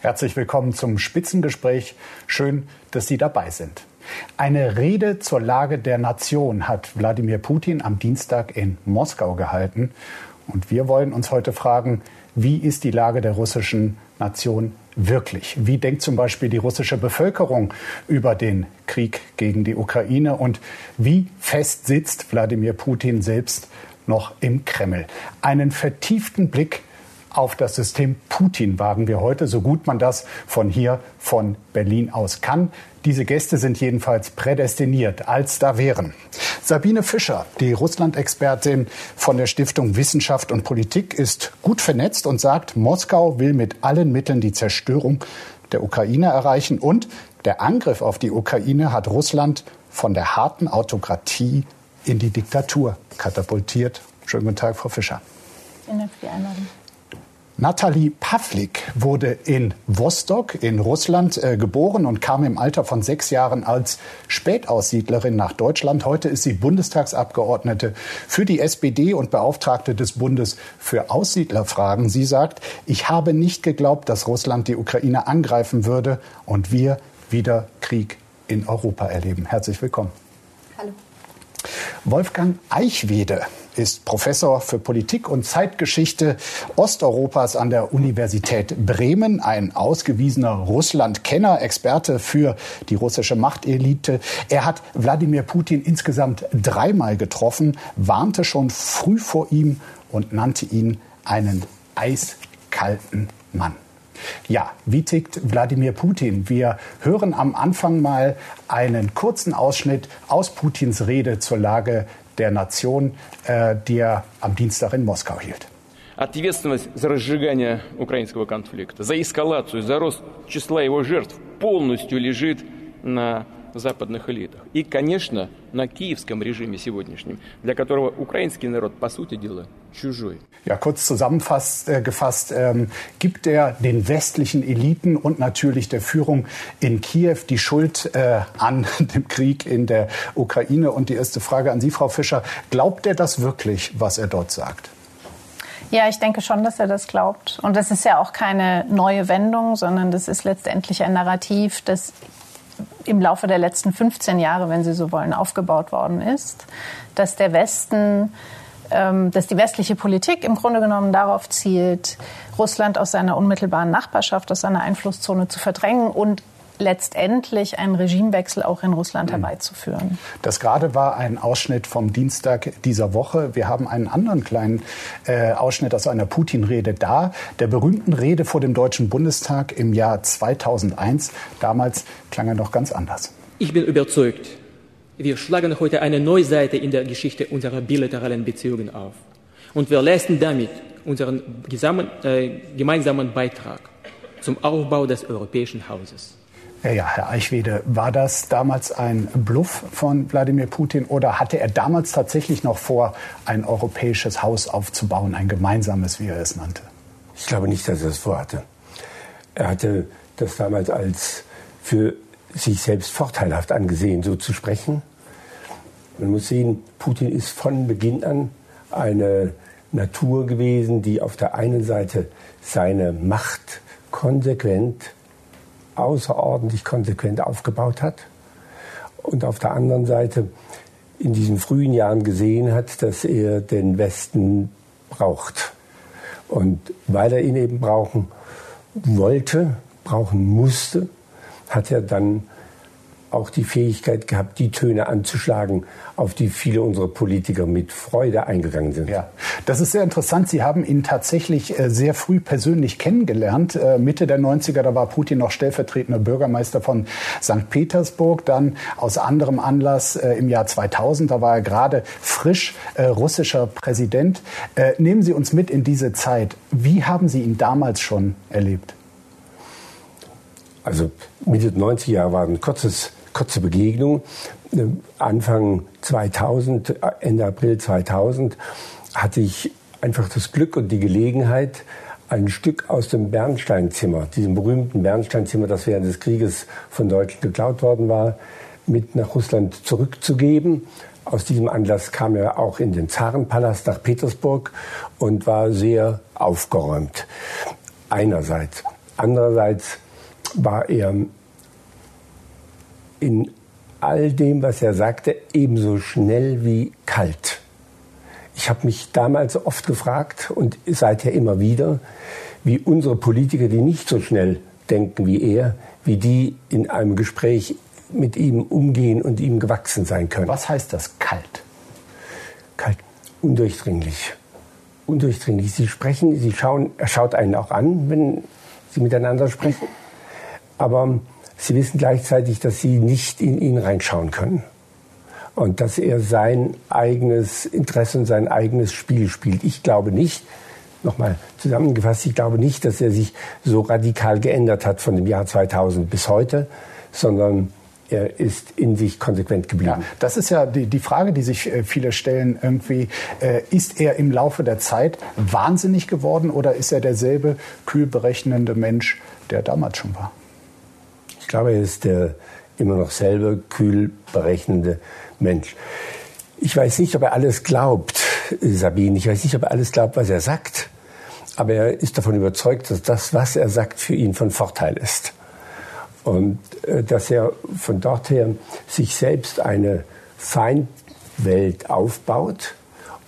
Herzlich willkommen zum Spitzengespräch. Schön, dass Sie dabei sind. Eine Rede zur Lage der Nation hat Wladimir Putin am Dienstag in Moskau gehalten. Und wir wollen uns heute fragen, wie ist die Lage der russischen Nation wirklich? Wie denkt zum Beispiel die russische Bevölkerung über den Krieg gegen die Ukraine? Und wie fest sitzt Wladimir Putin selbst noch im Kreml? Einen vertieften Blick auf das System Putin wagen wir heute, so gut man das von hier, von Berlin aus kann. Diese Gäste sind jedenfalls prädestiniert, als da wären. Sabine Fischer, die Russland-Expertin von der Stiftung Wissenschaft und Politik, ist gut vernetzt und sagt, Moskau will mit allen Mitteln die Zerstörung der Ukraine erreichen und der Angriff auf die Ukraine hat Russland von der harten Autokratie in die Diktatur katapultiert. Schönen guten Tag, Frau Fischer. Vielen Dank für die Einladung. Natalie Pavlik wurde in Vostok in Russland äh, geboren und kam im Alter von sechs Jahren als Spätaussiedlerin nach Deutschland. Heute ist sie Bundestagsabgeordnete für die SPD und Beauftragte des Bundes für Aussiedlerfragen. Sie sagt, ich habe nicht geglaubt, dass Russland die Ukraine angreifen würde und wir wieder Krieg in Europa erleben. Herzlich willkommen. Hallo. Wolfgang Eichwede ist Professor für Politik und Zeitgeschichte Osteuropas an der Universität Bremen, ein ausgewiesener Russland-Kenner, Experte für die russische Machtelite. Er hat Wladimir Putin insgesamt dreimal getroffen, warnte schon früh vor ihm und nannte ihn einen eiskalten Mann. Ja, wie tickt Wladimir Putin? Wir hören am Anfang mal einen kurzen Ausschnitt aus Putins Rede zur Lage der Nation, äh, die er am Dienstag in Moskau hielt. Ответственность за разжигание украинского конфликта, за эскалацию, за рост числа его жертв полностью лежит на западных элитах. И, конечно, на киевском режиме сегодняшнем, для которого украинский народ, по сути дела, чужой. Ja, kurz zusammengefasst äh, ähm, gibt er den westlichen Eliten und natürlich der Führung in Kiew die Schuld äh, an dem Krieg in der Ukraine. Und die erste Frage an Sie, Frau Fischer, glaubt er das wirklich, was er dort sagt? Ja, ich denke schon, dass er das glaubt. Und das ist ja auch keine neue Wendung, sondern das ist letztendlich ein Narrativ, das im Laufe der letzten 15 Jahre, wenn Sie so wollen, aufgebaut worden ist, dass der Westen ähm, dass die westliche Politik im Grunde genommen darauf zielt, Russland aus seiner unmittelbaren Nachbarschaft, aus seiner Einflusszone zu verdrängen und letztendlich einen Regimewechsel auch in Russland mhm. herbeizuführen. Das gerade war ein Ausschnitt vom Dienstag dieser Woche. Wir haben einen anderen kleinen äh, Ausschnitt aus einer Putin-Rede da, der berühmten Rede vor dem Deutschen Bundestag im Jahr 2001. Damals klang er noch ganz anders. Ich bin überzeugt, wir schlagen heute eine neue Seite in der Geschichte unserer bilateralen Beziehungen auf. Und wir leisten damit unseren äh, gemeinsamen Beitrag zum Aufbau des europäischen Hauses. Ja, Herr Eichwede, war das damals ein Bluff von Wladimir Putin oder hatte er damals tatsächlich noch vor, ein europäisches Haus aufzubauen, ein gemeinsames, wie er es nannte? Ich glaube nicht, dass er es vorhatte. Er hatte das damals als für sich selbst vorteilhaft angesehen, so zu sprechen. Man muss sehen, Putin ist von Beginn an eine Natur gewesen, die auf der einen Seite seine Macht konsequent außerordentlich konsequent aufgebaut hat und auf der anderen Seite in diesen frühen Jahren gesehen hat, dass er den Westen braucht. Und weil er ihn eben brauchen wollte, brauchen musste, hat er dann auch die Fähigkeit gehabt, die Töne anzuschlagen, auf die viele unserer Politiker mit Freude eingegangen sind. Ja, das ist sehr interessant. Sie haben ihn tatsächlich äh, sehr früh persönlich kennengelernt. Äh, Mitte der 90er, da war Putin noch stellvertretender Bürgermeister von St. Petersburg. Dann aus anderem Anlass äh, im Jahr 2000, da war er gerade frisch russischer Präsident. Nehmen Sie uns mit in diese Zeit. Wie haben Sie ihn damals schon erlebt? Also Mitte der 90er war ein kurzes kurze Begegnung. Anfang 2000, Ende April 2000, hatte ich einfach das Glück und die Gelegenheit, ein Stück aus dem Bernsteinzimmer, diesem berühmten Bernsteinzimmer, das während des Krieges von Deutschland geklaut worden war, mit nach Russland zurückzugeben. Aus diesem Anlass kam er auch in den Zarenpalast nach Petersburg und war sehr aufgeräumt. Einerseits. andererseits war er in all dem, was er sagte, ebenso schnell wie kalt. Ich habe mich damals oft gefragt und seither immer wieder, wie unsere Politiker, die nicht so schnell denken wie er, wie die in einem Gespräch mit ihm umgehen und ihm gewachsen sein können. Was heißt das kalt? Kalt, undurchdringlich. Undurchdringlich. Sie sprechen, sie schauen, er schaut einen auch an, wenn sie miteinander sprechen. Aber sie wissen gleichzeitig, dass sie nicht in ihn reinschauen können. Und dass er sein eigenes Interesse und sein eigenes Spiel spielt. Ich glaube nicht, nochmal zusammengefasst, ich glaube nicht, dass er sich so radikal geändert hat von dem Jahr 2000 bis heute, sondern er ist in sich konsequent geblieben. Ja, das ist ja die, die Frage, die sich äh, viele stellen irgendwie. Äh, ist er im Laufe der Zeit wahnsinnig geworden oder ist er derselbe kühl berechnende Mensch, der damals schon war? Ich glaube, er ist der immer noch selber kühl berechnende Mensch. Ich weiß nicht, ob er alles glaubt, Sabine. Ich weiß nicht, ob er alles glaubt, was er sagt. Aber er ist davon überzeugt, dass das, was er sagt, für ihn von Vorteil ist. Und äh, dass er von dort her sich selbst eine Feindwelt aufbaut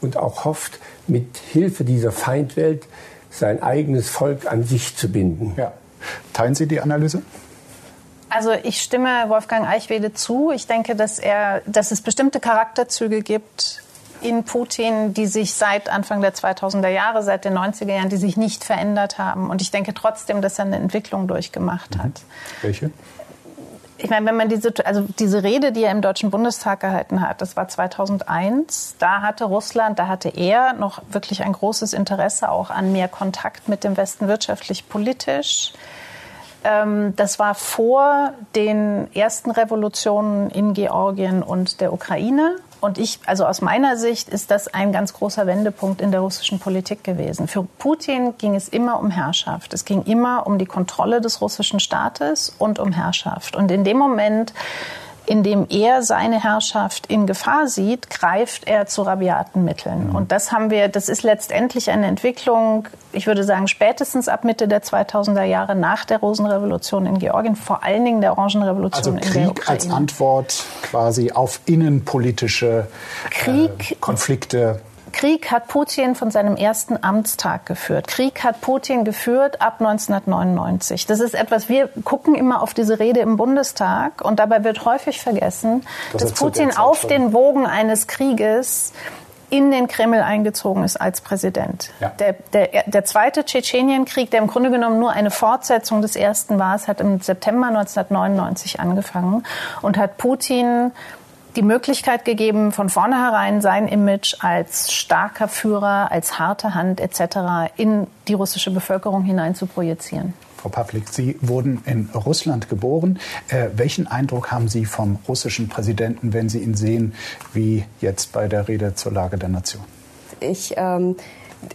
und auch hofft, mit Hilfe dieser Feindwelt sein eigenes Volk an sich zu binden. Ja. Teilen Sie die Analyse? Also ich stimme Wolfgang Eichwede zu. Ich denke, dass er, dass es bestimmte Charakterzüge gibt, in Putin, die sich seit Anfang der 2000er Jahre, seit den 90er Jahren, die sich nicht verändert haben. Und ich denke trotzdem, dass er eine Entwicklung durchgemacht hat. Mhm. Welche? Ich meine, wenn man diese, also diese Rede, die er im Deutschen Bundestag gehalten hat, das war 2001, da hatte Russland, da hatte er noch wirklich ein großes Interesse auch an mehr Kontakt mit dem Westen wirtschaftlich, politisch. Ähm, das war vor den ersten Revolutionen in Georgien und der Ukraine. Und ich, also aus meiner Sicht ist das ein ganz großer Wendepunkt in der russischen Politik gewesen. Für Putin ging es immer um Herrschaft. Es ging immer um die Kontrolle des russischen Staates und um Herrschaft. Und in dem Moment, indem er seine Herrschaft in Gefahr sieht, greift er zu rabiaten Mitteln. Mhm. Und das haben wir, das ist letztendlich eine Entwicklung, ich würde sagen, spätestens ab Mitte der 2000er Jahre nach der Rosenrevolution in Georgien, vor allen Dingen der Orangenrevolution also in der Ukraine. als Antwort quasi auf innenpolitische Krieg, äh, Konflikte. Krieg hat Putin von seinem ersten Amtstag geführt. Krieg hat Putin geführt ab 1999. Das ist etwas, wir gucken immer auf diese Rede im Bundestag und dabei wird häufig vergessen, das dass Putin auf den Wogen eines Krieges in den Kreml eingezogen ist als Präsident. Ja. Der, der, der zweite Tschetschenienkrieg, der im Grunde genommen nur eine Fortsetzung des ersten war, es hat im September 1999 angefangen und hat Putin die Möglichkeit gegeben, von vornherein sein Image als starker Führer, als harte Hand etc. in die russische Bevölkerung hinein zu projizieren. Frau Pavlik, Sie wurden in Russland geboren. Äh, welchen Eindruck haben Sie vom russischen Präsidenten, wenn Sie ihn sehen, wie jetzt bei der Rede zur Lage der Nation? Ich ähm,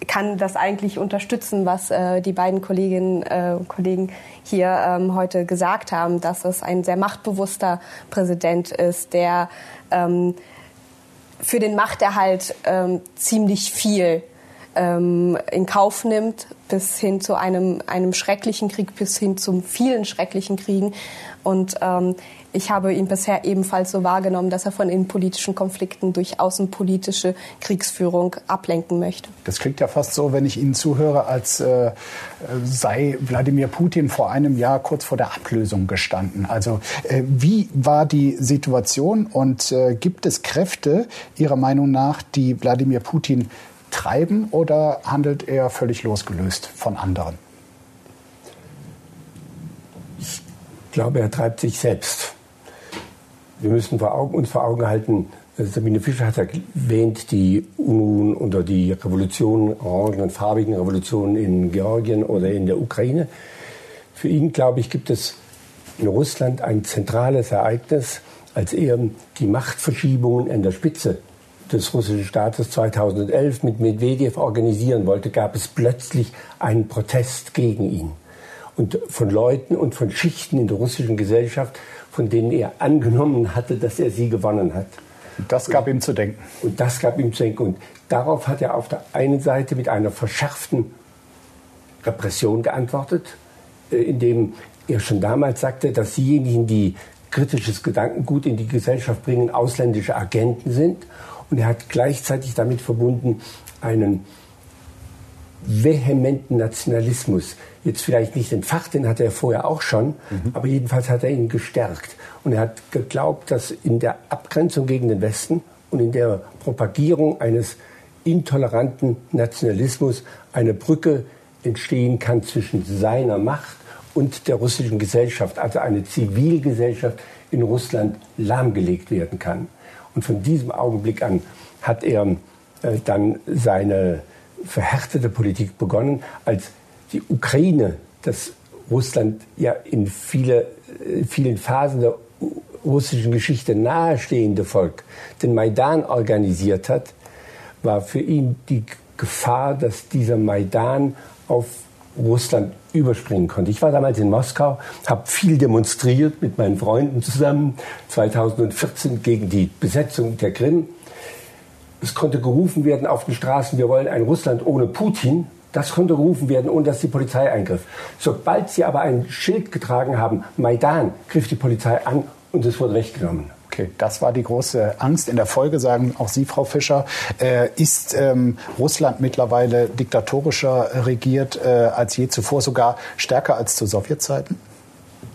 kann das eigentlich unterstützen, was äh, die beiden Kolleginnen und äh, Kollegen hier ähm, heute gesagt haben, dass es ein sehr machtbewusster Präsident ist, der ähm, für den Machterhalt ähm, ziemlich viel ähm, in Kauf nimmt, bis hin zu einem, einem schrecklichen Krieg, bis hin zu vielen schrecklichen Kriegen. Und ähm, ich habe ihn bisher ebenfalls so wahrgenommen, dass er von innenpolitischen Konflikten durch außenpolitische Kriegsführung ablenken möchte. Das klingt ja fast so, wenn ich Ihnen zuhöre, als äh, sei Wladimir Putin vor einem Jahr kurz vor der Ablösung gestanden. Also äh, wie war die Situation und äh, gibt es Kräfte Ihrer Meinung nach, die Wladimir Putin treiben oder handelt er völlig losgelöst von anderen? Ich glaube, er treibt sich selbst. Wir müssen vor Augen, uns vor Augen halten, äh, Sabine Fischer hat erwähnt, die Unruhen oder die Revolutionen, orangen und farbigen Revolutionen in Georgien oder in der Ukraine. Für ihn, glaube ich, gibt es in Russland ein zentrales Ereignis, als er die Machtverschiebungen an der Spitze des russischen Staates 2011 mit Medvedev organisieren wollte, gab es plötzlich einen Protest gegen ihn. Und von Leuten und von Schichten in der russischen Gesellschaft, von denen er angenommen hatte, dass er sie gewonnen hat. Und das gab ihm zu denken. Und das gab ihm zu denken. Und darauf hat er auf der einen Seite mit einer verschärften Repression geantwortet, äh, in dem er schon damals sagte, dass diejenigen, die kritisches Gedankengut in die Gesellschaft bringen, ausländische Agenten sind. Und er hat gleichzeitig damit verbunden einen vehementen Nationalismus. Jetzt vielleicht nicht entfacht, den hatte er vorher auch schon, mhm. aber jedenfalls hat er ihn gestärkt. Und er hat geglaubt, dass in der Abgrenzung gegen den Westen und in der Propagierung eines intoleranten Nationalismus eine Brücke entstehen kann zwischen seiner Macht und der russischen Gesellschaft, also eine Zivilgesellschaft in Russland lahmgelegt werden kann. Und von diesem Augenblick an hat er äh, dann seine verhärtete Politik begonnen, als die Ukraine, das Russland ja in viele, äh, vielen Phasen der russischen Geschichte nahestehende Volk, den Maidan organisiert hat, war für ihn die Gefahr, dass dieser Maidan auf Russland überspringen konnte. Ich war damals in Moskau, habe viel demonstriert mit meinen Freunden zusammen, 2014 gegen die Besetzung der Krim. Es konnte gerufen werden auf den Straßen, wir wollen ein Russland ohne Putin. Das konnte gerufen werden, ohne dass die Polizei eingriff. Sobald sie aber ein Schild getragen haben, Maidan, griff die Polizei an und es wurde weggenommen. Okay, das war die große Angst. In der Folge sagen auch Sie, Frau Fischer, äh, ist ähm, Russland mittlerweile diktatorischer regiert äh, als je zuvor, sogar stärker als zu Sowjetzeiten?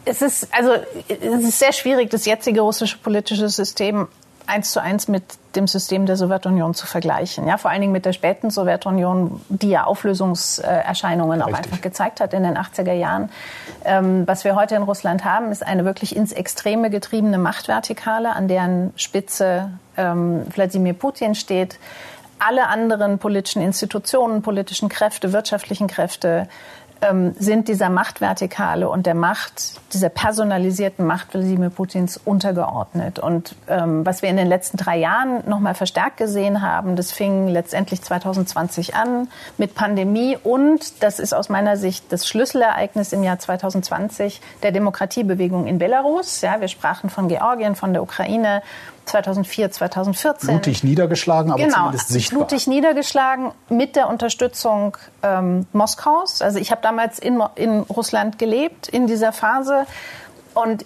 Es ist also es ist sehr schwierig, das jetzige russische politische System eins zu eins mit dem System der Sowjetunion zu vergleichen. Ja, vor allen Dingen mit der späten Sowjetunion, die ja Auflösungserscheinungen Richtig. auch einfach gezeigt hat in den 80er Jahren. Ähm, was wir heute in Russland haben, ist eine wirklich ins Extreme getriebene Machtvertikale, an deren Spitze ähm, Wladimir Putin steht. Alle anderen politischen Institutionen, politischen Kräfte, wirtschaftlichen Kräfte ähm, sind dieser Machtvertikale und der Macht, dieser personalisierten Macht Wladimir Putins untergeordnet. Und ähm, was wir in den letzten drei Jahren nochmal verstärkt gesehen haben, das fing letztendlich 2020 an mit Pandemie und das ist aus meiner Sicht das Schlüsselereignis im Jahr 2020 der Demokratiebewegung in Belarus. Ja, wir sprachen von Georgien, von der Ukraine 2004, 2014. Blutig niedergeschlagen, aber genau, zumindest sichtbar. Blutig niedergeschlagen mit der Unterstützung ähm, Moskaus. Also ich habe damals in, in Russland gelebt in dieser Phase und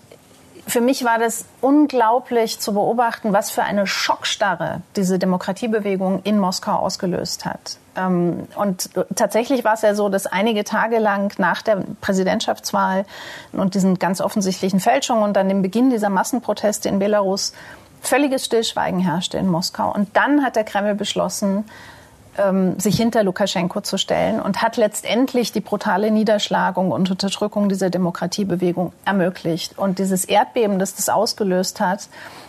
für mich war das unglaublich zu beobachten, was für eine Schockstarre diese Demokratiebewegung in Moskau ausgelöst hat. Ähm, und tatsächlich war es ja so, dass einige Tage lang nach der Präsidentschaftswahl und diesen ganz offensichtlichen Fälschungen und dann dem Beginn dieser Massenproteste in Belarus völliges Stillschweigen herrschte in Moskau. Und dann hat der Kreml beschlossen, ähm, sich hinter Lukaschenko zu stellen und hat letztendlich die brutale Niederschlagung und Unterdrückung dieser Demokratiebewegung ermöglicht. Und dieses Erdbeben, das das ausgelöst hat,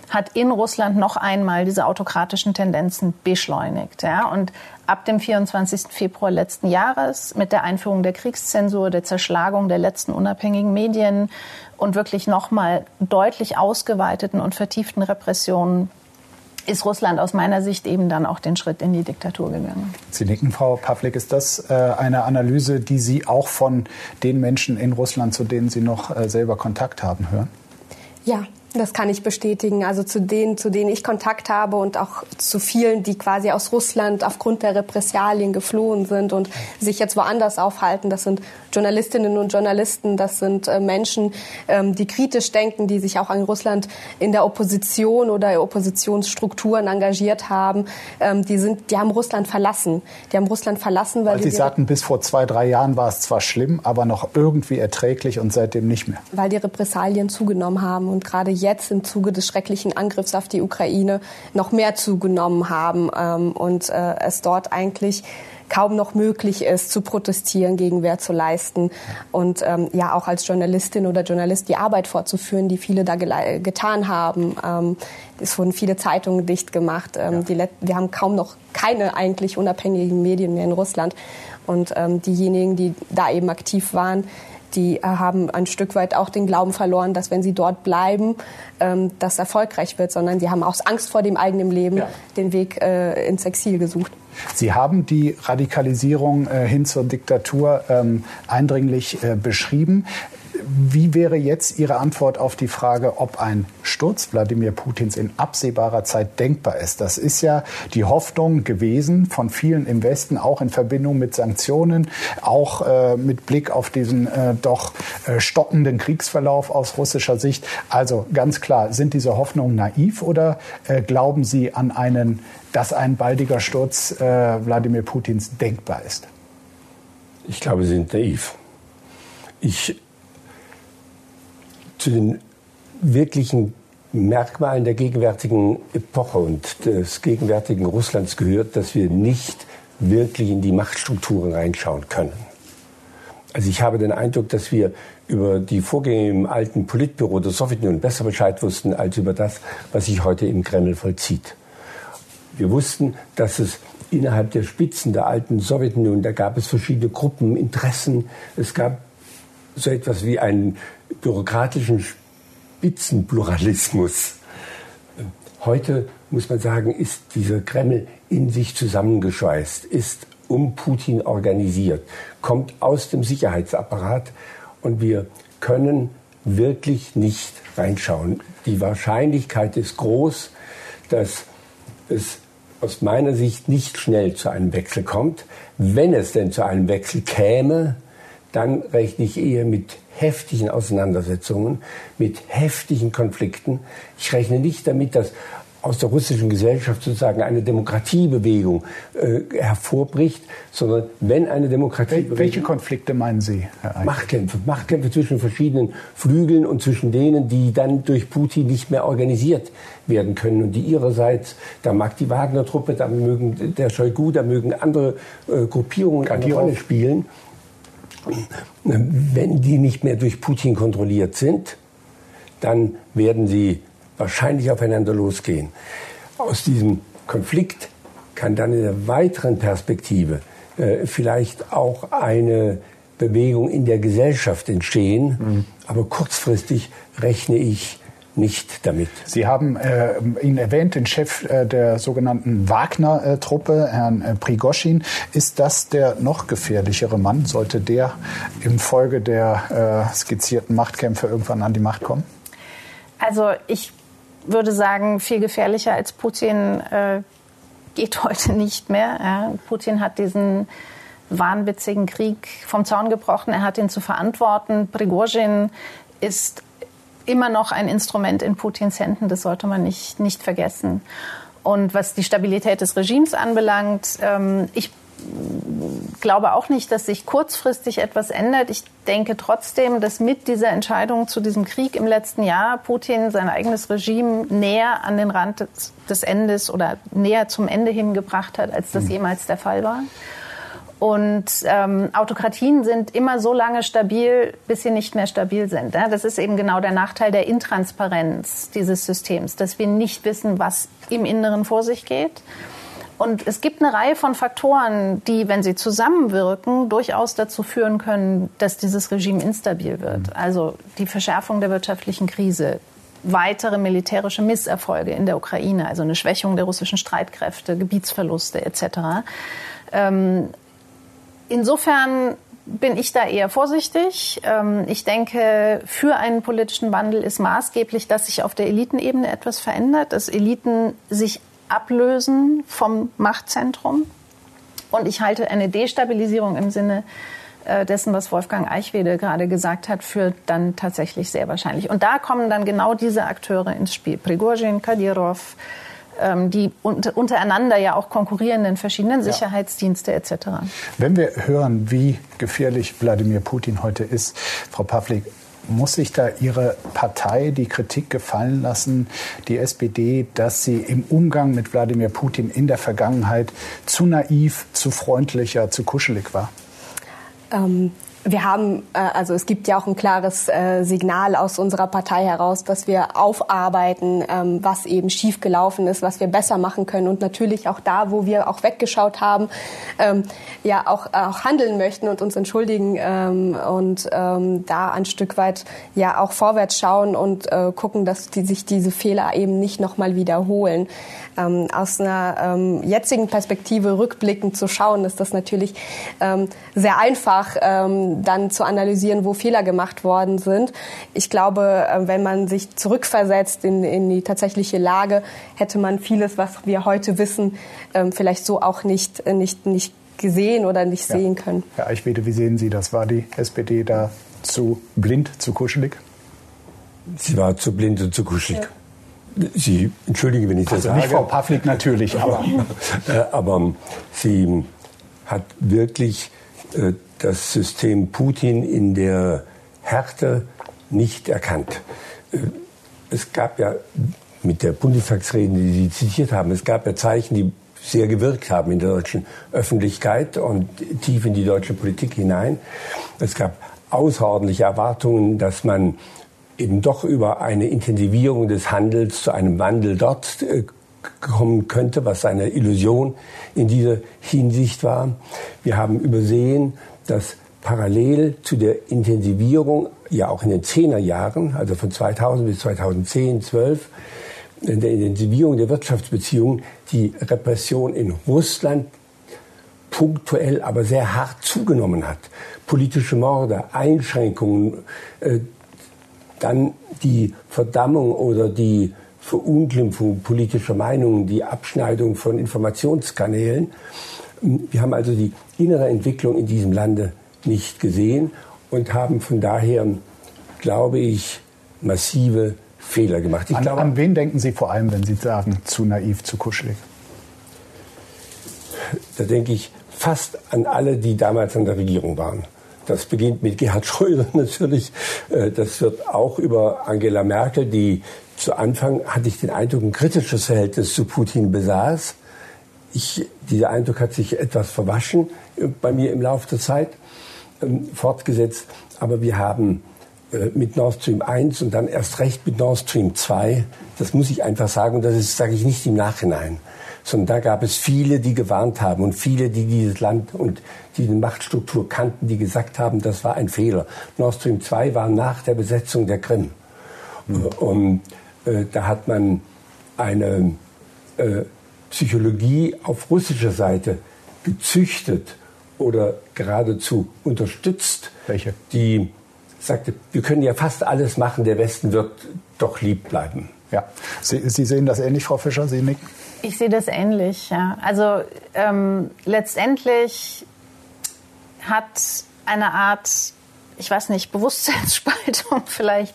hat in Russland noch einmal diese autokratischen Tendenzen beschleunigt. Ja? Und ab dem 24. Februar letzten Jahres mit der Einführung der Kriegszensur, der Zerschlagung der letzten unabhängigen Medien und wirklich nochmal deutlich ausgeweiteten und vertieften Repressionen ist Russland aus meiner Sicht eben dann auch den Schritt in die Diktatur gegangen. Sie nicken, Frau Pavlik. Ist das äh, eine Analyse, die Sie auch von den Menschen in Russland, zu denen Sie noch äh, selber Kontakt haben, hören? Ja, das kann ich bestätigen. Also zu denen, zu denen ich Kontakt habe und auch zu vielen, die quasi aus Russland aufgrund der Repressalien geflohen sind und sich jetzt woanders aufhalten. Das sind Journalistinnen und Journalisten, das sind äh, Menschen, ähm, die kritisch denken, die sich auch an Russland in der Opposition oder Oppositionsstrukturen engagiert haben. Ähm, die sind, die haben Russland verlassen. Die haben Russland verlassen, weil, weil sie sagten, bis vor zwei, drei Jahren war es zwar schlimm, aber noch irgendwie erträglich und seitdem nicht mehr. Weil die Repressalien zugenommen haben und gerade jetzt im Zuge des schrecklichen Angriffs auf die Ukraine noch mehr zugenommen haben ähm, und äh, es dort eigentlich kaum noch möglich ist, zu protestieren, Gegenwehr zu leisten und ähm, ja auch als Journalistin oder Journalist die Arbeit fortzuführen, die viele da getan haben. Ähm, es wurden viele Zeitungen dicht gemacht. Ähm, ja. wir haben kaum noch keine eigentlich unabhängigen Medien mehr in Russland. Und ähm, diejenigen, die da eben aktiv waren, die äh, haben ein Stück weit auch den Glauben verloren, dass wenn sie dort bleiben, ähm, das erfolgreich wird, sondern sie haben aus Angst vor dem eigenen Leben ja. den Weg äh, ins Exil gesucht. Sie haben die Radikalisierung äh, hin zur Diktatur ähm, eindringlich äh, beschrieben. Wie wäre jetzt Ihre Antwort auf die Frage, ob ein Sturz Wladimir Putins in absehbarer Zeit denkbar ist? Das ist ja die Hoffnung gewesen von vielen im Westen, auch in Verbindung mit Sanktionen, auch äh, mit Blick auf diesen äh, doch äh, stockenden Kriegsverlauf aus russischer Sicht. Also ganz klar, sind diese Hoffnungen naiv oder äh, glauben Sie an einen, dass ein baldiger Sturz äh, Wladimir Putins denkbar ist? Ich glaube, sie sind naiv. Ich zu den wirklichen Merkmalen der gegenwärtigen Epoche und des gegenwärtigen Russlands gehört, dass wir nicht wirklich in die Machtstrukturen reinschauen können. Also ich habe den Eindruck, dass wir über die Vorgänge im alten Politbüro der Sowjetunion besser Bescheid wussten als über das, was sich heute im Kreml vollzieht. Wir wussten, dass es innerhalb der Spitzen der alten Sowjetunion, da gab es verschiedene Gruppen, Interessen. Es gab so etwas wie einen bürokratischen Spitzenpluralismus. Heute muss man sagen, ist dieser Kreml in sich zusammengeschweißt, ist um Putin organisiert, kommt aus dem Sicherheitsapparat und wir können wirklich nicht reinschauen. Die Wahrscheinlichkeit ist groß, dass es aus meiner Sicht nicht schnell zu einem Wechsel kommt. Wenn es denn zu einem Wechsel käme, dann rechne ich eher mit heftigen Auseinandersetzungen, mit heftigen Konflikten. Ich rechne nicht damit, dass aus der russischen Gesellschaft sozusagen eine Demokratiebewegung äh, hervorbricht, sondern wenn eine Demokratie. Welche Konflikte meinen Sie, Herr Eichel? Machtkämpfe. Machtkämpfe zwischen verschiedenen Flügeln und zwischen denen, die dann durch Putin nicht mehr organisiert werden können und die ihrerseits, da mag die Wagner-Truppe, da mögen der Shoigu, da mögen andere äh, Gruppierungen eine Rolle spielen. Wenn die nicht mehr durch Putin kontrolliert sind, dann werden sie wahrscheinlich aufeinander losgehen. Aus diesem Konflikt kann dann in der weiteren Perspektive äh, vielleicht auch eine Bewegung in der Gesellschaft entstehen. Mhm. Aber kurzfristig rechne ich nicht damit. Sie haben äh, ihn erwähnt, den Chef äh, der sogenannten Wagner-Truppe, Herrn äh, Prigoschin. Ist das der noch gefährlichere Mann? Sollte der infolge der äh, skizzierten Machtkämpfe irgendwann an die Macht kommen? Also ich würde sagen, viel gefährlicher als Putin äh, geht heute nicht mehr. Ja. Putin hat diesen wahnwitzigen Krieg vom Zaun gebrochen. Er hat ihn zu verantworten. Prigozhin ist immer noch ein Instrument in Putins Händen. Das sollte man nicht, nicht vergessen. Und was die Stabilität des Regimes anbelangt, ähm, ich glaube auch nicht, dass sich kurzfristig etwas ändert. Ich denke trotzdem, dass mit dieser Entscheidung zu diesem Krieg im letzten Jahr Putin sein eigenes Regime näher an den Rand des Endes oder näher zum Ende hingebracht hat, als das mhm. jemals der Fall war. Und ähm, Autokratien sind immer so lange stabil, bis sie nicht mehr stabil sind. Ja? Das ist eben genau der Nachteil der Intransparenz dieses Systems, dass wir nicht wissen, was im Inneren vor sich geht. Und es gibt eine Reihe von Faktoren, die, wenn sie zusammenwirken, durchaus dazu führen können, dass dieses Regime instabil wird. Mhm. Also die Verschärfung der wirtschaftlichen Krise, weitere militärische Misserfolge in der Ukraine, also eine Schwächung der russischen Streitkräfte, Gebietsverluste etc. Insofern bin ich da eher vorsichtig. Ähm, ich denke, für einen politischen Wandel ist maßgeblich, dass sich auf der Elitenebene etwas verändert, dass Eliten sich ablösen vom Machtzentrum. Und ich halte eine Destabilisierung im Sinne äh, dessen, was Wolfgang Eichwede gerade gesagt hat, für dann tatsächlich sehr wahrscheinlich. Und da kommen dann genau diese Akteure ins Spiel. Prigozhin, Kadyrov, die untereinander ja auch konkurrierenden verschiedenen Sicherheitsdienste etc. Wenn wir hören, wie gefährlich Wladimir Putin heute ist, Frau Pavlik, muss sich da Ihre Partei die Kritik gefallen lassen, die SPD, dass sie im Umgang mit Wladimir Putin in der Vergangenheit zu naiv, zu freundlicher, zu kuschelig war? Ähm, wir haben, äh, also es gibt ja auch ein klares äh, Signal aus unserer Partei heraus, dass wir aufarbeiten, ähm, was eben schiefgelaufen ist, was wir besser machen können und natürlich auch da, wo wir auch weggeschaut haben, ähm, ja auch, auch handeln möchten und uns entschuldigen ähm, und da ein Stück weit ja auch vorwärts schauen und äh, gucken, dass die, sich diese Fehler eben nicht nochmal wiederholen. aus einer jetzigen Perspektive rückblickend zu schauen, ist das natürlich sehr einfach dann zu analysieren, wo Fehler gemacht worden sind. Ich glaube, äh, wenn man sich zurückversetzt in, in die tatsächliche Lage, hätte man vieles, was wir heute wissen, ähm, vielleicht so auch nicht, nicht, nicht gesehen oder nicht ja. sehen können. Herr Eichwede, wie sehen Sie das? War die SPD da zu blind, zu kuschelig? Sie war zu blind und zu kuschelig. Ja. Sie, entschuldige, wenn ich das also sage. Nicht Frau Pavlik natürlich, aber. Äh, aber sie hat wirklich äh, das System Putin in der Härte nicht erkannt. Es gab ja mit der Bundestagsrede, die Sie zitiert haben, es gab ja Zeichen, die sehr gewirkt haben in der deutschen Öffentlichkeit und tief in die deutsche Politik hinein. Es gab außerordentliche Erwartungen, dass man eben doch über eine Intensivierung des Handels zu einem Wandel dort äh, kommen könnte, was eine Illusion in dieser Hinsicht war. Wir haben übersehen, dass parallel zu der Intensivierung, ja auch in den Zehnerjahren, also von 2000 bis 2010, 12, in der Intensivierung der Wirtschaftsbeziehungen die Repression in Russland punktuell, aber sehr hart zugenommen hat. Politische Morde, Einschränkungen, äh, dann die Verdammung oder die Verunglimpfung politischer Meinungen, die Abschneidung von Informationskanälen. Wir haben also die innere Entwicklung in diesem Lande nicht gesehen und haben von daher, glaube ich, massive Fehler gemacht. An, glaube, an wen denken Sie vor allem, wenn Sie sagen, zu naiv, zu kuschelig? Da denke ich fast an alle, die damals an der Regierung waren. Das beginnt mit Gerhard Schröder natürlich. Äh, das wird auch über Angela Merkel, die zu Anfang, hatte ich den Eindruck, ein kritisches Verhältnis zu Putin besaß. Ich, dieser Eindruck hat sich etwas verwaschen äh, bei mir im Laufe der Zeit ähm, fortgesetzt. Aber wir haben äh, mit Nord Stream 1 und dann erst recht mit Nord Stream 2, das muss ich einfach sagen, und das sage ich nicht im Nachhinein, sondern da gab es viele, die gewarnt haben und viele, die dieses Land und diese Machtstruktur kannten, die gesagt haben, das war ein Fehler. Nord Stream 2 war nach der Besetzung der Krim. Mhm. Und äh, da hat man eine äh, Psychologie auf russischer Seite gezüchtet oder geradezu unterstützt, Welche? die sagte, wir können ja fast alles machen, der Westen wird doch lieb bleiben. Ja, Sie, Sie sehen das ähnlich, Frau Fischer, Sie nicken? Ich sehe das ähnlich. Ja. Also ähm, letztendlich hat eine Art, ich weiß nicht, Bewusstseinsspaltung vielleicht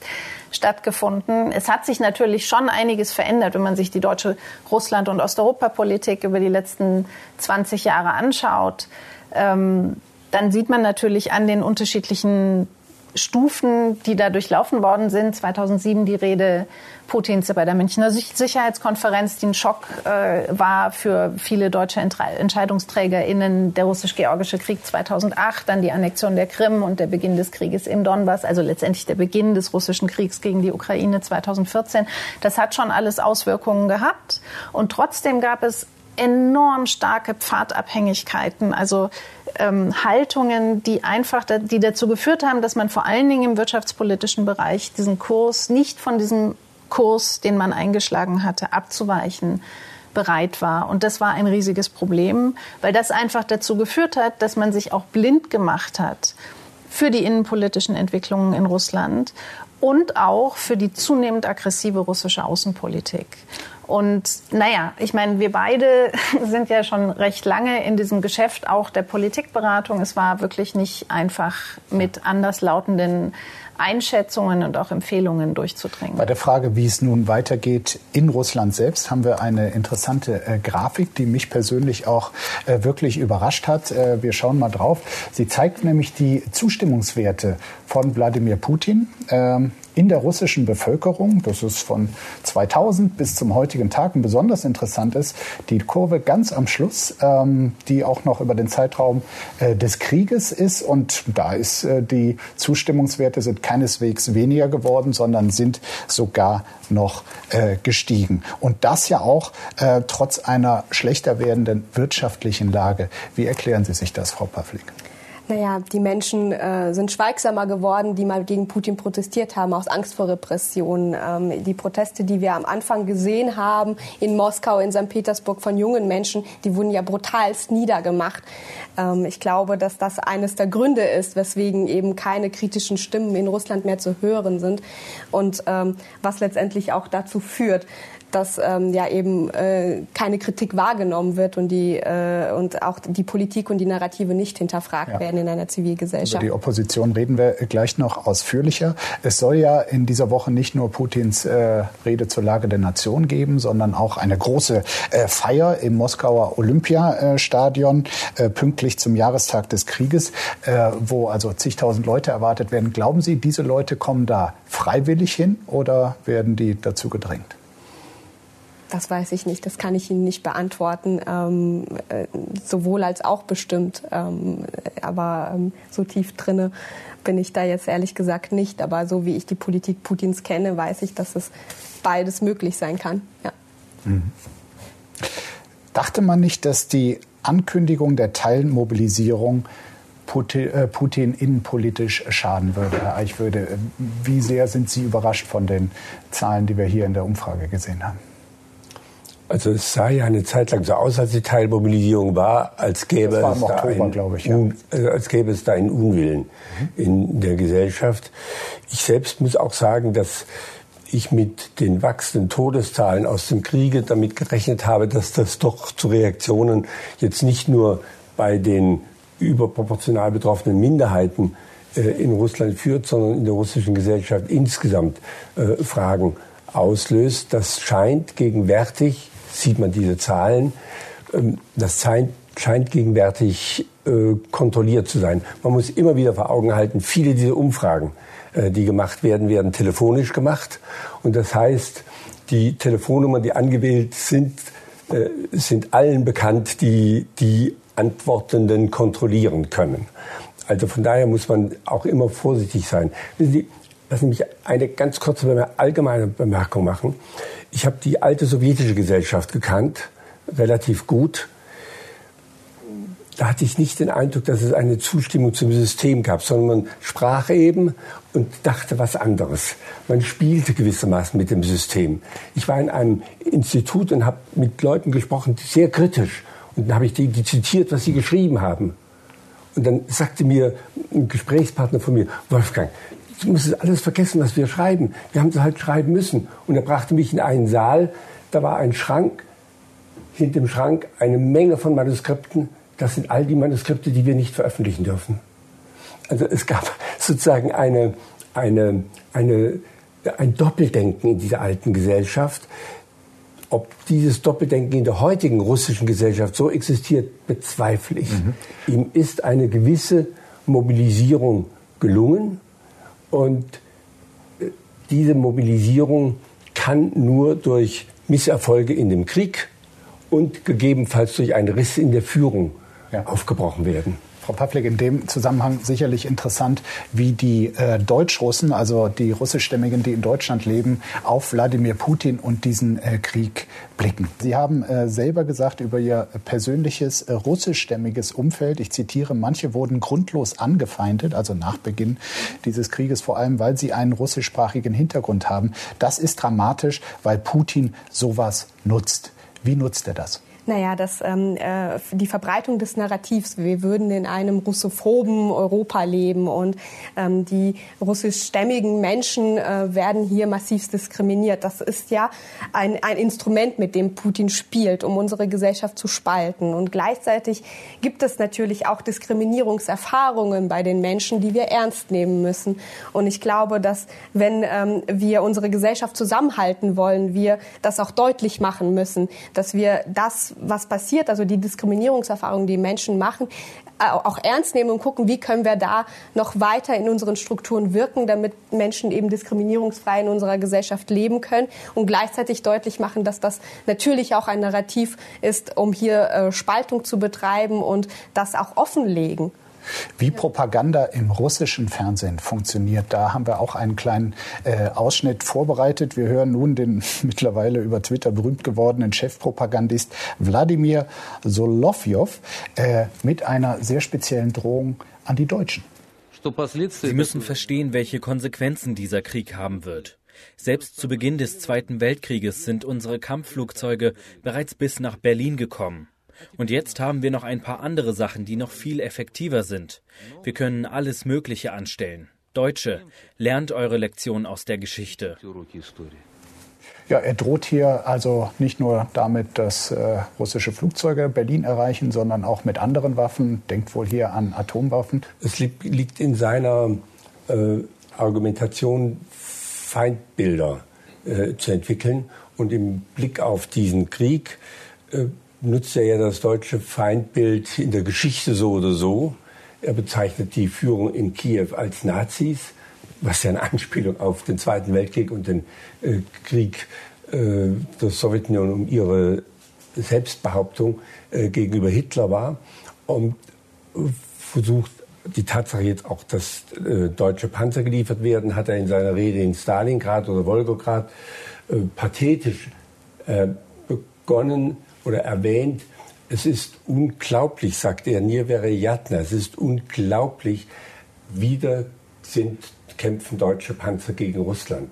stattgefunden. Es hat sich natürlich schon einiges verändert, wenn man sich die deutsche Russland- und Osteuropapolitik über die letzten 20 Jahre anschaut. Ähm, dann sieht man natürlich an den unterschiedlichen Stufen, die da durchlaufen worden sind. 2007 die Rede Putins bei der Münchner Sicherheitskonferenz, die ein Schock äh, war für viele deutsche EntscheidungsträgerInnen. Der russisch-georgische Krieg 2008, dann die Annexion der Krim und der Beginn des Krieges im Donbass, also letztendlich der Beginn des russischen Kriegs gegen die Ukraine 2014. Das hat schon alles Auswirkungen gehabt. Und trotzdem gab es enorm starke Pfadabhängigkeiten, also ähm, Haltungen, die einfach, die dazu geführt haben, dass man vor allen Dingen im wirtschaftspolitischen Bereich diesen Kurs nicht von diesem Kurs, den man eingeschlagen hatte, abzuweichen bereit war. Und das war ein riesiges Problem, weil das einfach dazu geführt hat, dass man sich auch blind gemacht hat für die innenpolitischen Entwicklungen in Russland und auch für die zunehmend aggressive russische Außenpolitik. Und naja, ich meine, wir beide sind ja schon recht lange in diesem Geschäft auch der Politikberatung. Es war wirklich nicht einfach mit anderslautenden Einschätzungen und auch Empfehlungen durchzudringen. Bei der Frage, wie es nun weitergeht in Russland selbst, haben wir eine interessante äh, Grafik, die mich persönlich auch äh, wirklich überrascht hat. Äh, wir schauen mal drauf. Sie zeigt nämlich die Zustimmungswerte von Wladimir Putin. Ähm, in der russischen Bevölkerung, das ist von 2000 bis zum heutigen Tag und besonders interessant ist, die Kurve ganz am Schluss, ähm, die auch noch über den Zeitraum äh, des Krieges ist und da ist äh, die Zustimmungswerte sind keineswegs weniger geworden, sondern sind sogar noch äh, gestiegen. Und das ja auch äh, trotz einer schlechter werdenden wirtschaftlichen Lage. Wie erklären Sie sich das, Frau Pavlik? Naja, die Menschen äh, sind schweigsamer geworden, die mal gegen Putin protestiert haben, aus Angst vor Repression. Ähm, die Proteste, die wir am Anfang gesehen haben in Moskau, in St. Petersburg von jungen Menschen, die wurden ja brutalst niedergemacht. Ähm, ich glaube, dass das eines der Gründe ist, weswegen eben keine kritischen Stimmen in Russland mehr zu hören sind und ähm, was letztendlich auch dazu führt, dass ähm, ja eben äh, keine Kritik wahrgenommen wird und die äh, und auch die Politik und die Narrative nicht hinterfragt ja. werden in einer Zivilgesellschaft. Über die Opposition reden wir gleich noch ausführlicher. Es soll ja in dieser Woche nicht nur Putins äh, Rede zur Lage der Nation geben, sondern auch eine große äh, Feier im Moskauer Olympiastadion äh, pünktlich zum Jahrestag des Krieges, äh, wo also zigtausend Leute erwartet werden. Glauben Sie, diese Leute kommen da freiwillig hin oder werden die dazu gedrängt? Das weiß ich nicht, das kann ich Ihnen nicht beantworten. Ähm, äh, sowohl als auch bestimmt. Ähm, aber ähm, so tief drinne bin ich da jetzt ehrlich gesagt nicht. Aber so wie ich die Politik Putins kenne, weiß ich, dass es beides möglich sein kann. Ja. Mhm. Dachte man nicht, dass die Ankündigung der Teilmobilisierung äh, Putin innenpolitisch schaden würde, Herr Eichwürde? Wie sehr sind Sie überrascht von den Zahlen, die wir hier in der Umfrage gesehen haben? Also es sah ja eine Zeit lang so aus, als die Teilmobilisierung war, als gäbe, es, da Oktober, ein, ich, ja. un, äh, als gäbe es da einen Unwillen mhm. in der Gesellschaft. Ich selbst muss auch sagen, dass ich mit den wachsenden Todeszahlen aus dem Kriege damit gerechnet habe, dass das doch zu Reaktionen jetzt nicht nur bei den überproportional betroffenen Minderheiten äh, in Russland führt, sondern in der russischen Gesellschaft insgesamt äh, Fragen auslöst. Das scheint gegenwärtig sieht man diese Zahlen. Ähm, das scheint, gegenwärtig äh, kontrolliert zu sein. Man muss immer wieder vor Augen halten, viele dieser Umfragen, äh, die gemacht werden, werden telefonisch gemacht. Und das heißt, die Telefonnummern, die angewählt sind, äh, sind allen bekannt, die die Antwortenden kontrollieren können. Also von daher muss man auch immer vorsichtig sein. Lassen Sie mich eine ganz kurze allgemeine Bemerkung machen. Ich habe die alte sowjetische Gesellschaft gekannt, relativ gut. Da hatte ich nicht den Eindruck, dass es eine Zustimmung zum System gab, sondern man sprach eben und dachte was anderes. Man spielte gewissermaßen mit dem System. Ich war in einem Institut und habe mit Leuten gesprochen, sehr kritisch. Und dann habe ich die, die zitiert, was sie geschrieben haben. Und dann sagte mir ein Gesprächspartner von mir, Wolfgang, du musst alles vergessen, was wir schreiben. Wir haben es halt schreiben müssen. Und er brachte mich in einen Saal, da war ein Schrank, hinter dem Schrank eine Menge von Manuskripten. Das sind all die Manuskripte, die wir nicht veröffentlichen dürfen. Also es gab sozusagen eine, eine, eine, ein Doppeldenken in dieser alten Gesellschaft. Ob dieses Doppeldenken in der heutigen russischen Gesellschaft so existiert, bezweifle ich. Mhm. Ihm ist eine gewisse Mobilisierung gelungen und äh, diese Mobilisierung kann nur durch Misserfolge in dem Krieg und gegebenenfalls durch einen Riss in der Führung ja. aufgebrochen werden. Frau Pavlik, in dem Zusammenhang sicherlich interessant, wie die äh, Deutschrussen, also die russischstämmigen, die in Deutschland leben, auf Wladimir Putin und diesen äh, Krieg blicken. Sie haben äh, selber gesagt über Ihr persönliches äh, russischstämmiges Umfeld, ich zitiere, manche wurden grundlos angefeindet, also nach Beginn dieses Krieges, vor allem weil sie einen russischsprachigen Hintergrund haben. Das ist dramatisch, weil Putin sowas nutzt. Wie nutzt er das? Naja, das, ähm, äh, die Verbreitung des Narrativs, wir würden in einem russophoben Europa leben und ähm, die russischstämmigen Menschen äh, werden hier massiv diskriminiert. Das ist ja ein, ein Instrument, mit dem Putin spielt, um unsere Gesellschaft zu spalten. Und gleichzeitig gibt es natürlich auch Diskriminierungserfahrungen bei den Menschen, die wir ernst nehmen müssen. Und ich glaube, dass wenn ähm, wir unsere Gesellschaft zusammenhalten wollen, wir das auch deutlich machen müssen, dass wir das was passiert, also die Diskriminierungserfahrungen, die Menschen machen, äh, auch ernst nehmen und gucken, wie können wir da noch weiter in unseren Strukturen wirken, damit Menschen eben diskriminierungsfrei in unserer Gesellschaft leben können und gleichzeitig deutlich machen, dass das natürlich auch ein Narrativ ist, um hier äh, Spaltung zu betreiben und das auch offenlegen. Wie Propaganda im russischen Fernsehen funktioniert, da haben wir auch einen kleinen äh, Ausschnitt vorbereitet. Wir hören nun den mittlerweile über Twitter berühmt gewordenen Chefpropagandist Wladimir Solovjov äh, mit einer sehr speziellen Drohung an die Deutschen. Sie müssen verstehen, welche Konsequenzen dieser Krieg haben wird. Selbst zu Beginn des Zweiten Weltkrieges sind unsere Kampfflugzeuge bereits bis nach Berlin gekommen. Und jetzt haben wir noch ein paar andere Sachen, die noch viel effektiver sind. Wir können alles Mögliche anstellen. Deutsche, lernt eure Lektion aus der Geschichte. Ja, er droht hier also nicht nur damit, dass äh, russische Flugzeuge Berlin erreichen, sondern auch mit anderen Waffen. Denkt wohl hier an Atomwaffen. Es liegt, liegt in seiner äh, Argumentation, Feindbilder äh, zu entwickeln. Und im Blick auf diesen Krieg äh, nutzt er ja das deutsche Feindbild in der Geschichte so oder so. Er bezeichnet die Führung in Kiew als Nazis, was ja eine Anspielung auf den Zweiten Weltkrieg und den äh, Krieg äh, der Sowjetunion um ihre Selbstbehauptung äh, gegenüber Hitler war. Und versucht die Tatsache jetzt auch, dass deutsche Panzer geliefert werden, hat er in seiner Rede in Stalingrad oder Wolgograd pathetisch begonnen oder erwähnt, es ist unglaublich, sagt er, Nirvere Jatna, es ist unglaublich, wieder sind, kämpfen deutsche Panzer gegen Russland.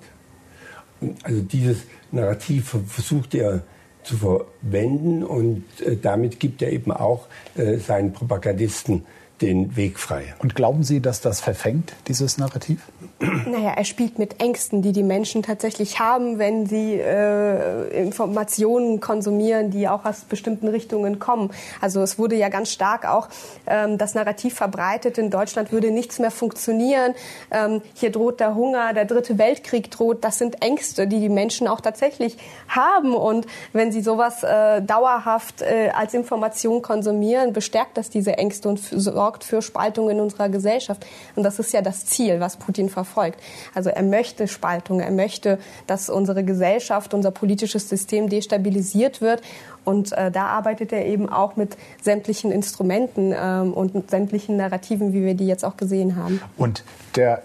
Also dieses Narrativ versucht er zu verwenden und äh, damit gibt er eben auch äh, seinen Propagandisten den Weg frei. Und glauben Sie, dass das verfängt, dieses Narrativ? Naja, er spielt mit Ängsten, die die Menschen tatsächlich haben, wenn sie äh, Informationen konsumieren, die auch aus bestimmten Richtungen kommen. Also es wurde ja ganz stark auch ähm, das Narrativ verbreitet, in Deutschland würde nichts mehr funktionieren, ähm, hier droht der Hunger, der dritte Weltkrieg droht. Das sind Ängste, die die Menschen auch tatsächlich haben. Und wenn sie sowas äh, dauerhaft äh, als Information konsumieren, bestärkt das diese Ängste und sorgt sorgt für Spaltung in unserer Gesellschaft. Und das ist ja das Ziel, was Putin verfolgt. Also er möchte Spaltung, er möchte, dass unsere Gesellschaft, unser politisches System destabilisiert wird. Und äh, da arbeitet er eben auch mit sämtlichen Instrumenten ähm, und sämtlichen Narrativen, wie wir die jetzt auch gesehen haben. Und der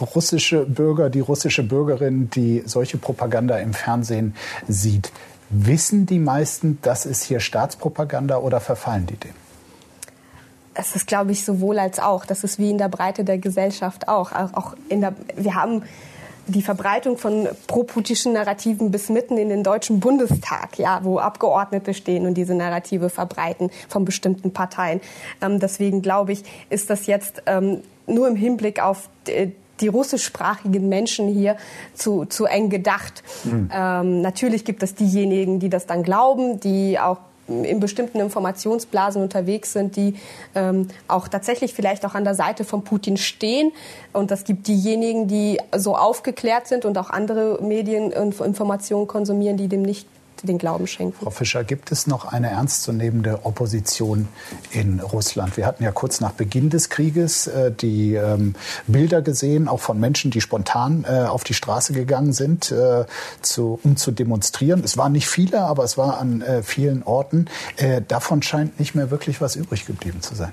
russische Bürger, die russische Bürgerin, die solche Propaganda im Fernsehen sieht, wissen die meisten, das ist hier Staatspropaganda oder verfallen die dem? Es ist, glaube ich, sowohl als auch. Das ist wie in der Breite der Gesellschaft auch. Auch in der, wir haben die Verbreitung von pro-putischen Narrativen bis mitten in den Deutschen Bundestag, ja, wo Abgeordnete stehen und diese Narrative verbreiten von bestimmten Parteien. Ähm, deswegen glaube ich, ist das jetzt ähm, nur im Hinblick auf die, die russischsprachigen Menschen hier zu, zu eng gedacht. Mhm. Ähm, natürlich gibt es diejenigen, die das dann glauben, die auch in bestimmten Informationsblasen unterwegs sind, die ähm, auch tatsächlich vielleicht auch an der Seite von Putin stehen. Und das gibt diejenigen, die so aufgeklärt sind und auch andere Medien und Informationen konsumieren, die dem nicht den Glauben schenken. Frau Fischer, gibt es noch eine ernstzunehmende Opposition in Russland? Wir hatten ja kurz nach Beginn des Krieges äh, die ähm, Bilder gesehen, auch von Menschen, die spontan äh, auf die Straße gegangen sind, äh, zu, um zu demonstrieren. Es waren nicht viele, aber es war an äh, vielen Orten. Äh, davon scheint nicht mehr wirklich was übrig geblieben zu sein.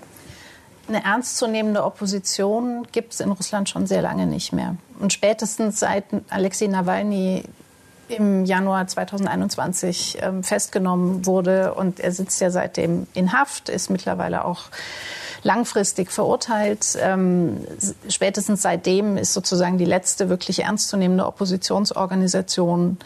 Eine ernstzunehmende Opposition gibt es in Russland schon sehr lange nicht mehr. Und spätestens seit Alexei Nawalny im Januar 2021 ähm, festgenommen wurde. Und er sitzt ja seitdem in Haft, ist mittlerweile auch langfristig verurteilt. Ähm, spätestens seitdem ist sozusagen die letzte wirklich ernstzunehmende Oppositionsorganisation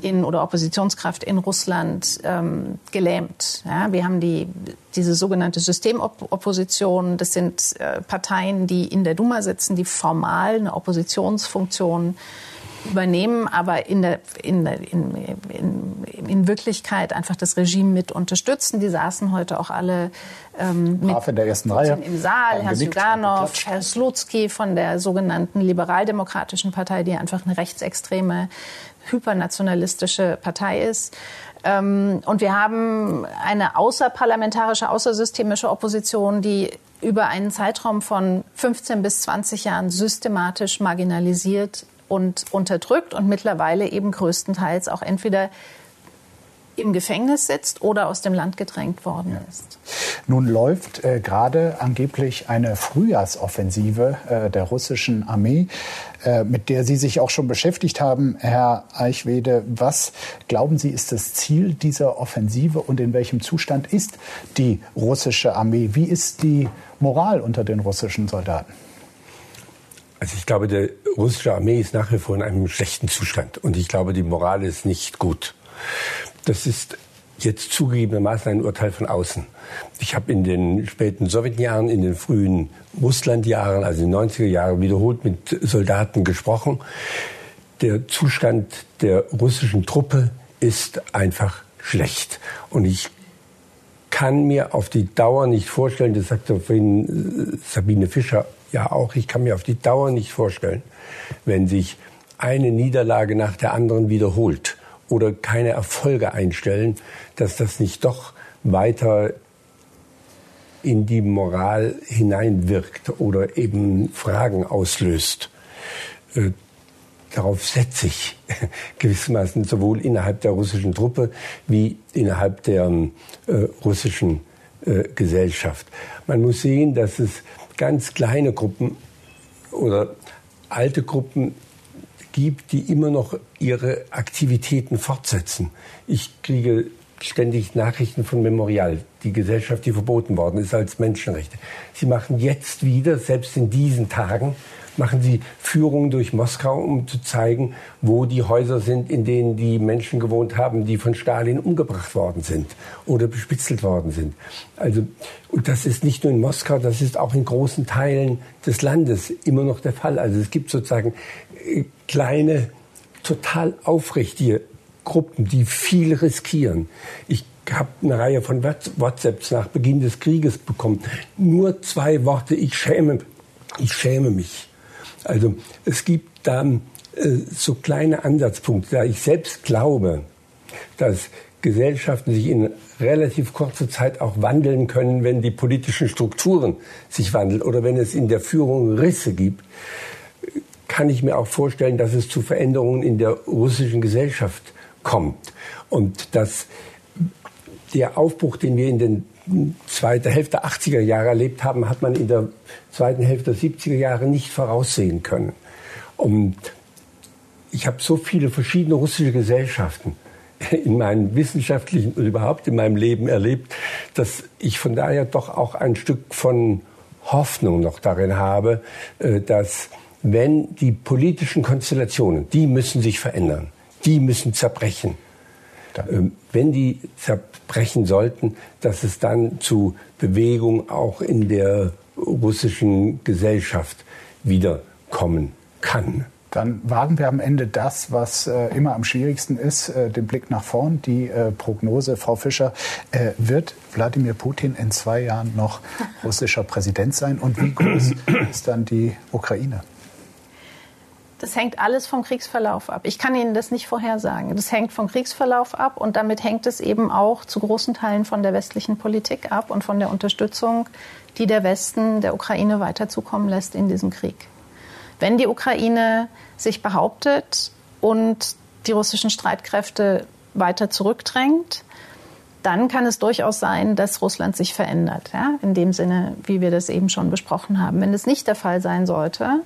in, oder Oppositionskraft in Russland ähm, gelähmt. Ja, wir haben die, diese sogenannte Systemopposition. Das sind äh, Parteien, die in der Duma sitzen, die formal eine Oppositionsfunktion übernehmen, aber in, der, in, in, in, in Wirklichkeit einfach das Regime mit unterstützen. Die saßen heute auch alle ähm, mit in der ersten Reihe. im Saal. Herr Suganov, Herr Slutsky von der sogenannten Liberaldemokratischen Partei, die einfach eine rechtsextreme, hypernationalistische Partei ist. Ähm, und wir haben eine außerparlamentarische, außersystemische Opposition, die über einen Zeitraum von 15 bis 20 Jahren systematisch marginalisiert und unterdrückt und mittlerweile eben größtenteils auch entweder im Gefängnis sitzt oder aus dem Land gedrängt worden ist. Nun läuft äh, gerade angeblich eine Frühjahrsoffensive äh, der russischen Armee, äh, mit der Sie sich auch schon beschäftigt haben, Herr Eichwede. Was glauben Sie, ist das Ziel dieser Offensive und in welchem Zustand ist die russische Armee? Wie ist die Moral unter den russischen Soldaten? Also ich glaube, die russische Armee ist nach wie vor in einem schlechten Zustand und ich glaube, die Moral ist nicht gut. Das ist jetzt zugegebenermaßen ein Urteil von außen. Ich habe in den späten Sowjetjahren, in den frühen Russlandjahren, also in den 90er Jahren, wiederholt mit Soldaten gesprochen. Der Zustand der russischen Truppe ist einfach schlecht. Und ich kann mir auf die Dauer nicht vorstellen, das sagte vorhin äh, Sabine Fischer ja auch, ich kann mir auf die Dauer nicht vorstellen, wenn sich eine Niederlage nach der anderen wiederholt oder keine Erfolge einstellen, dass das nicht doch weiter in die Moral hineinwirkt oder eben Fragen auslöst. Äh, darauf setze ich gewissermaßen sowohl innerhalb der russischen Truppe wie innerhalb der äh, russischen äh, Gesellschaft. Man muss sehen, dass es ganz kleine Gruppen oder alte Gruppen gibt, die immer noch ihre Aktivitäten fortsetzen. Ich kriege ständig Nachrichten von Memorial, die Gesellschaft, die verboten worden ist als Menschenrechte. Sie machen jetzt wieder, selbst in diesen Tagen, machen sie Führungen durch Moskau, um zu zeigen, wo die Häuser sind, in denen die Menschen gewohnt haben, die von Stalin umgebracht worden sind oder bespitzelt worden sind. Also, und das ist nicht nur in Moskau, das ist auch in großen Teilen des Landes immer noch der Fall. Also es gibt sozusagen äh, kleine, total aufrichtige Gruppen, die viel riskieren. Ich habe eine Reihe von WhatsApps nach Beginn des Krieges bekommen. Nur zwei Worte, ich schäme, ich schäme mich. Also es gibt da äh, so kleine Ansatzpunkte, da ich selbst glaube, dass Gesellschaften sich in relativ kurzer Zeit auch wandeln können, wenn die politischen Strukturen sich wandeln oder wenn es in der Führung Risse gibt, kann ich mir auch vorstellen, dass es zu Veränderungen in der russischen Gesellschaft kommt. Und dass der Aufbruch, den wir in den zweiten Hälfte der 80er Jahre erlebt haben, hat man in der zweiten Hälfte der 70er Jahre nicht voraussehen können. Und ich habe so viele verschiedene russische Gesellschaften in meinem wissenschaftlichen und überhaupt in meinem Leben erlebt, dass ich von daher doch auch ein Stück von Hoffnung noch darin habe, äh, dass wenn die politischen Konstellationen, die müssen sich verändern, die müssen zerbrechen. Ähm, wenn die zerbrechen sollten, dass es dann zu Bewegung auch in der russischen Gesellschaft wiederkommen kann. Dann wagen wir am Ende das, was äh, immer am schwierigsten ist, äh, den Blick nach vorn, die äh, Prognose. Frau Fischer, äh, wird Wladimir Putin in zwei Jahren noch russischer Präsident sein? Und wie groß ist dann die Ukraine? Das hängt alles vom Kriegsverlauf ab. Ich kann Ihnen das nicht vorhersagen. Das hängt vom Kriegsverlauf ab und damit hängt es eben auch zu großen Teilen von der westlichen Politik ab und von der Unterstützung, die der Westen der Ukraine weiter zukommen lässt in diesem Krieg. Wenn die Ukraine sich behauptet und die russischen Streitkräfte weiter zurückdrängt, dann kann es durchaus sein, dass Russland sich verändert. Ja? In dem Sinne, wie wir das eben schon besprochen haben. Wenn es nicht der Fall sein sollte,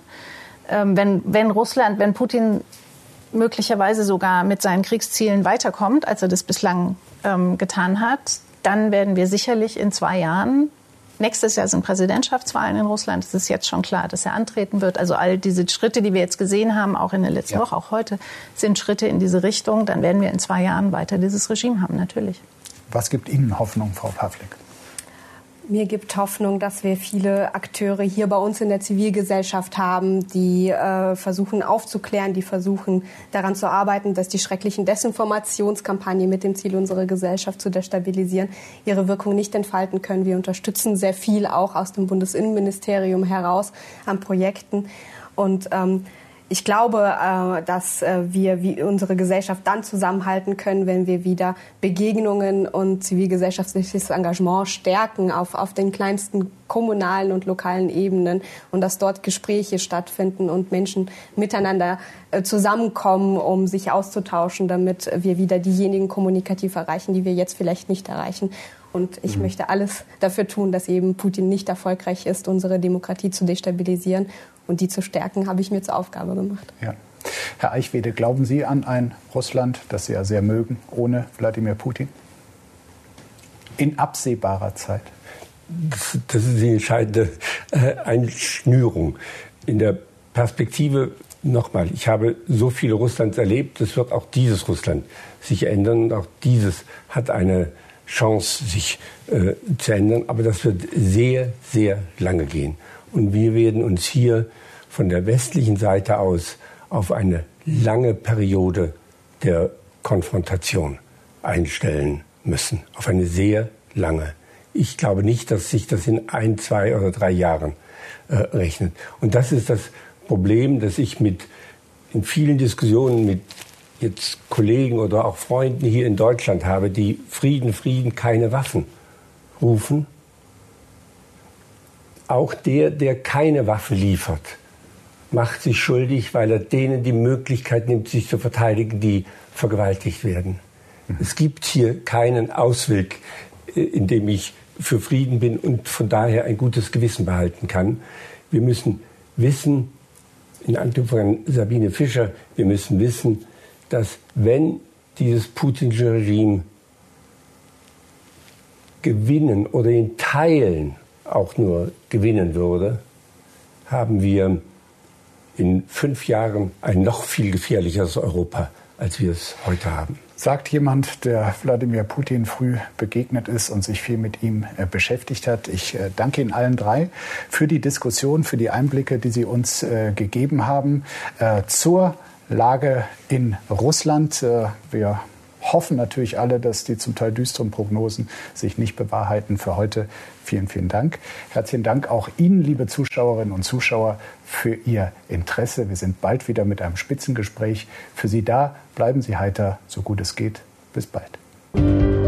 wenn, wenn Russland, wenn Putin möglicherweise sogar mit seinen Kriegszielen weiterkommt, als er das bislang ähm, getan hat, dann werden wir sicherlich in zwei Jahren Nächstes Jahr sind Präsidentschaftswahlen in Russland. Es ist jetzt schon klar, dass er antreten wird. Also all diese Schritte, die wir jetzt gesehen haben, auch in der letzten ja. Woche, auch heute, sind Schritte in diese Richtung. Dann werden wir in zwei Jahren weiter dieses Regime haben, natürlich. Was gibt Ihnen Hoffnung, Frau Pavlik? Mir gibt Hoffnung, dass wir viele Akteure hier bei uns in der Zivilgesellschaft haben, die äh, versuchen aufzuklären, die versuchen daran zu arbeiten, dass die schrecklichen Desinformationskampagnen mit dem Ziel, unsere Gesellschaft zu destabilisieren, ihre Wirkung nicht entfalten können. Wir unterstützen sehr viel auch aus dem Bundesinnenministerium heraus an Projekten. Und ähm, ich glaube, äh, dass äh, wir wie unsere Gesellschaft dann zusammenhalten können, wenn wir wieder Begegnungen und zivilgesellschaftliches Engagement stärken auf, auf den kleinsten kommunalen und lokalen Ebenen und dass dort Gespräche stattfinden und Menschen miteinander äh, zusammenkommen, um sich auszutauschen, damit wir wieder diejenigen kommunikativ erreichen, die wir jetzt vielleicht nicht erreichen. Und ich mhm. möchte alles dafür tun, dass eben Putin nicht erfolgreich ist, unsere Demokratie zu destabilisieren und die zu stärken, habe ich mir zur Aufgabe gemacht. Ja. Herr Eichwede, glauben Sie an ein Russland, das Sie ja sehr mögen, ohne Wladimir Putin? In absehbarer Zeit? Das, das ist die entscheidende äh, Einschnürung. In der Perspektive nochmal, ich habe so viele Russlands erlebt, es wird auch dieses Russland sich ändern und auch dieses hat eine Chance, sich äh, zu ändern. Aber das wird sehr, sehr lange gehen. Und wir werden uns hier von der westlichen Seite aus auf eine lange Periode der Konfrontation einstellen müssen. Auf eine sehr lange. Ich glaube nicht, dass sich das in ein, zwei oder drei Jahren äh, rechnet. Und das ist das Problem, das ich mit in vielen Diskussionen mit jetzt Kollegen oder auch Freunden hier in Deutschland habe, die Frieden, Frieden, keine Waffen rufen. Auch der, der keine Waffe liefert, macht sich schuldig, weil er denen die Möglichkeit nimmt, sich zu verteidigen, die vergewaltigt werden. Mhm. Es gibt hier keinen Ausweg, äh, in dem ich für Frieden bin und von daher ein gutes Gewissen behalten kann. Wir müssen wissen, in Antlitz von Sabine Fischer, wir müssen wissen, dass wenn dieses putinsche Regime gewinnen oder in Teilen auch nur gewinnen würde, haben wir in fünf Jahren ein noch viel gefährlicheres Europa, als wir es heute haben. Sagt jemand, der Wladimir Putin früh begegnet ist und sich viel mit ihm äh, beschäftigt hat. Ich äh, danke Ihnen allen drei für die Diskussion, für die Einblicke, die Sie uns äh, gegeben haben zur Lage in Russland. Wir hoffen natürlich alle, dass die zum Teil düsteren Prognosen sich nicht bewahrheiten. Für heute vielen, vielen Dank. Herzlichen Dank auch Ihnen, liebe Zuschauerinnen und Zuschauer, für Ihr Interesse. Wir sind bald wieder mit einem Spitzengespräch für Sie da. Bleiben Sie heiter, so gut es geht. Bis bald.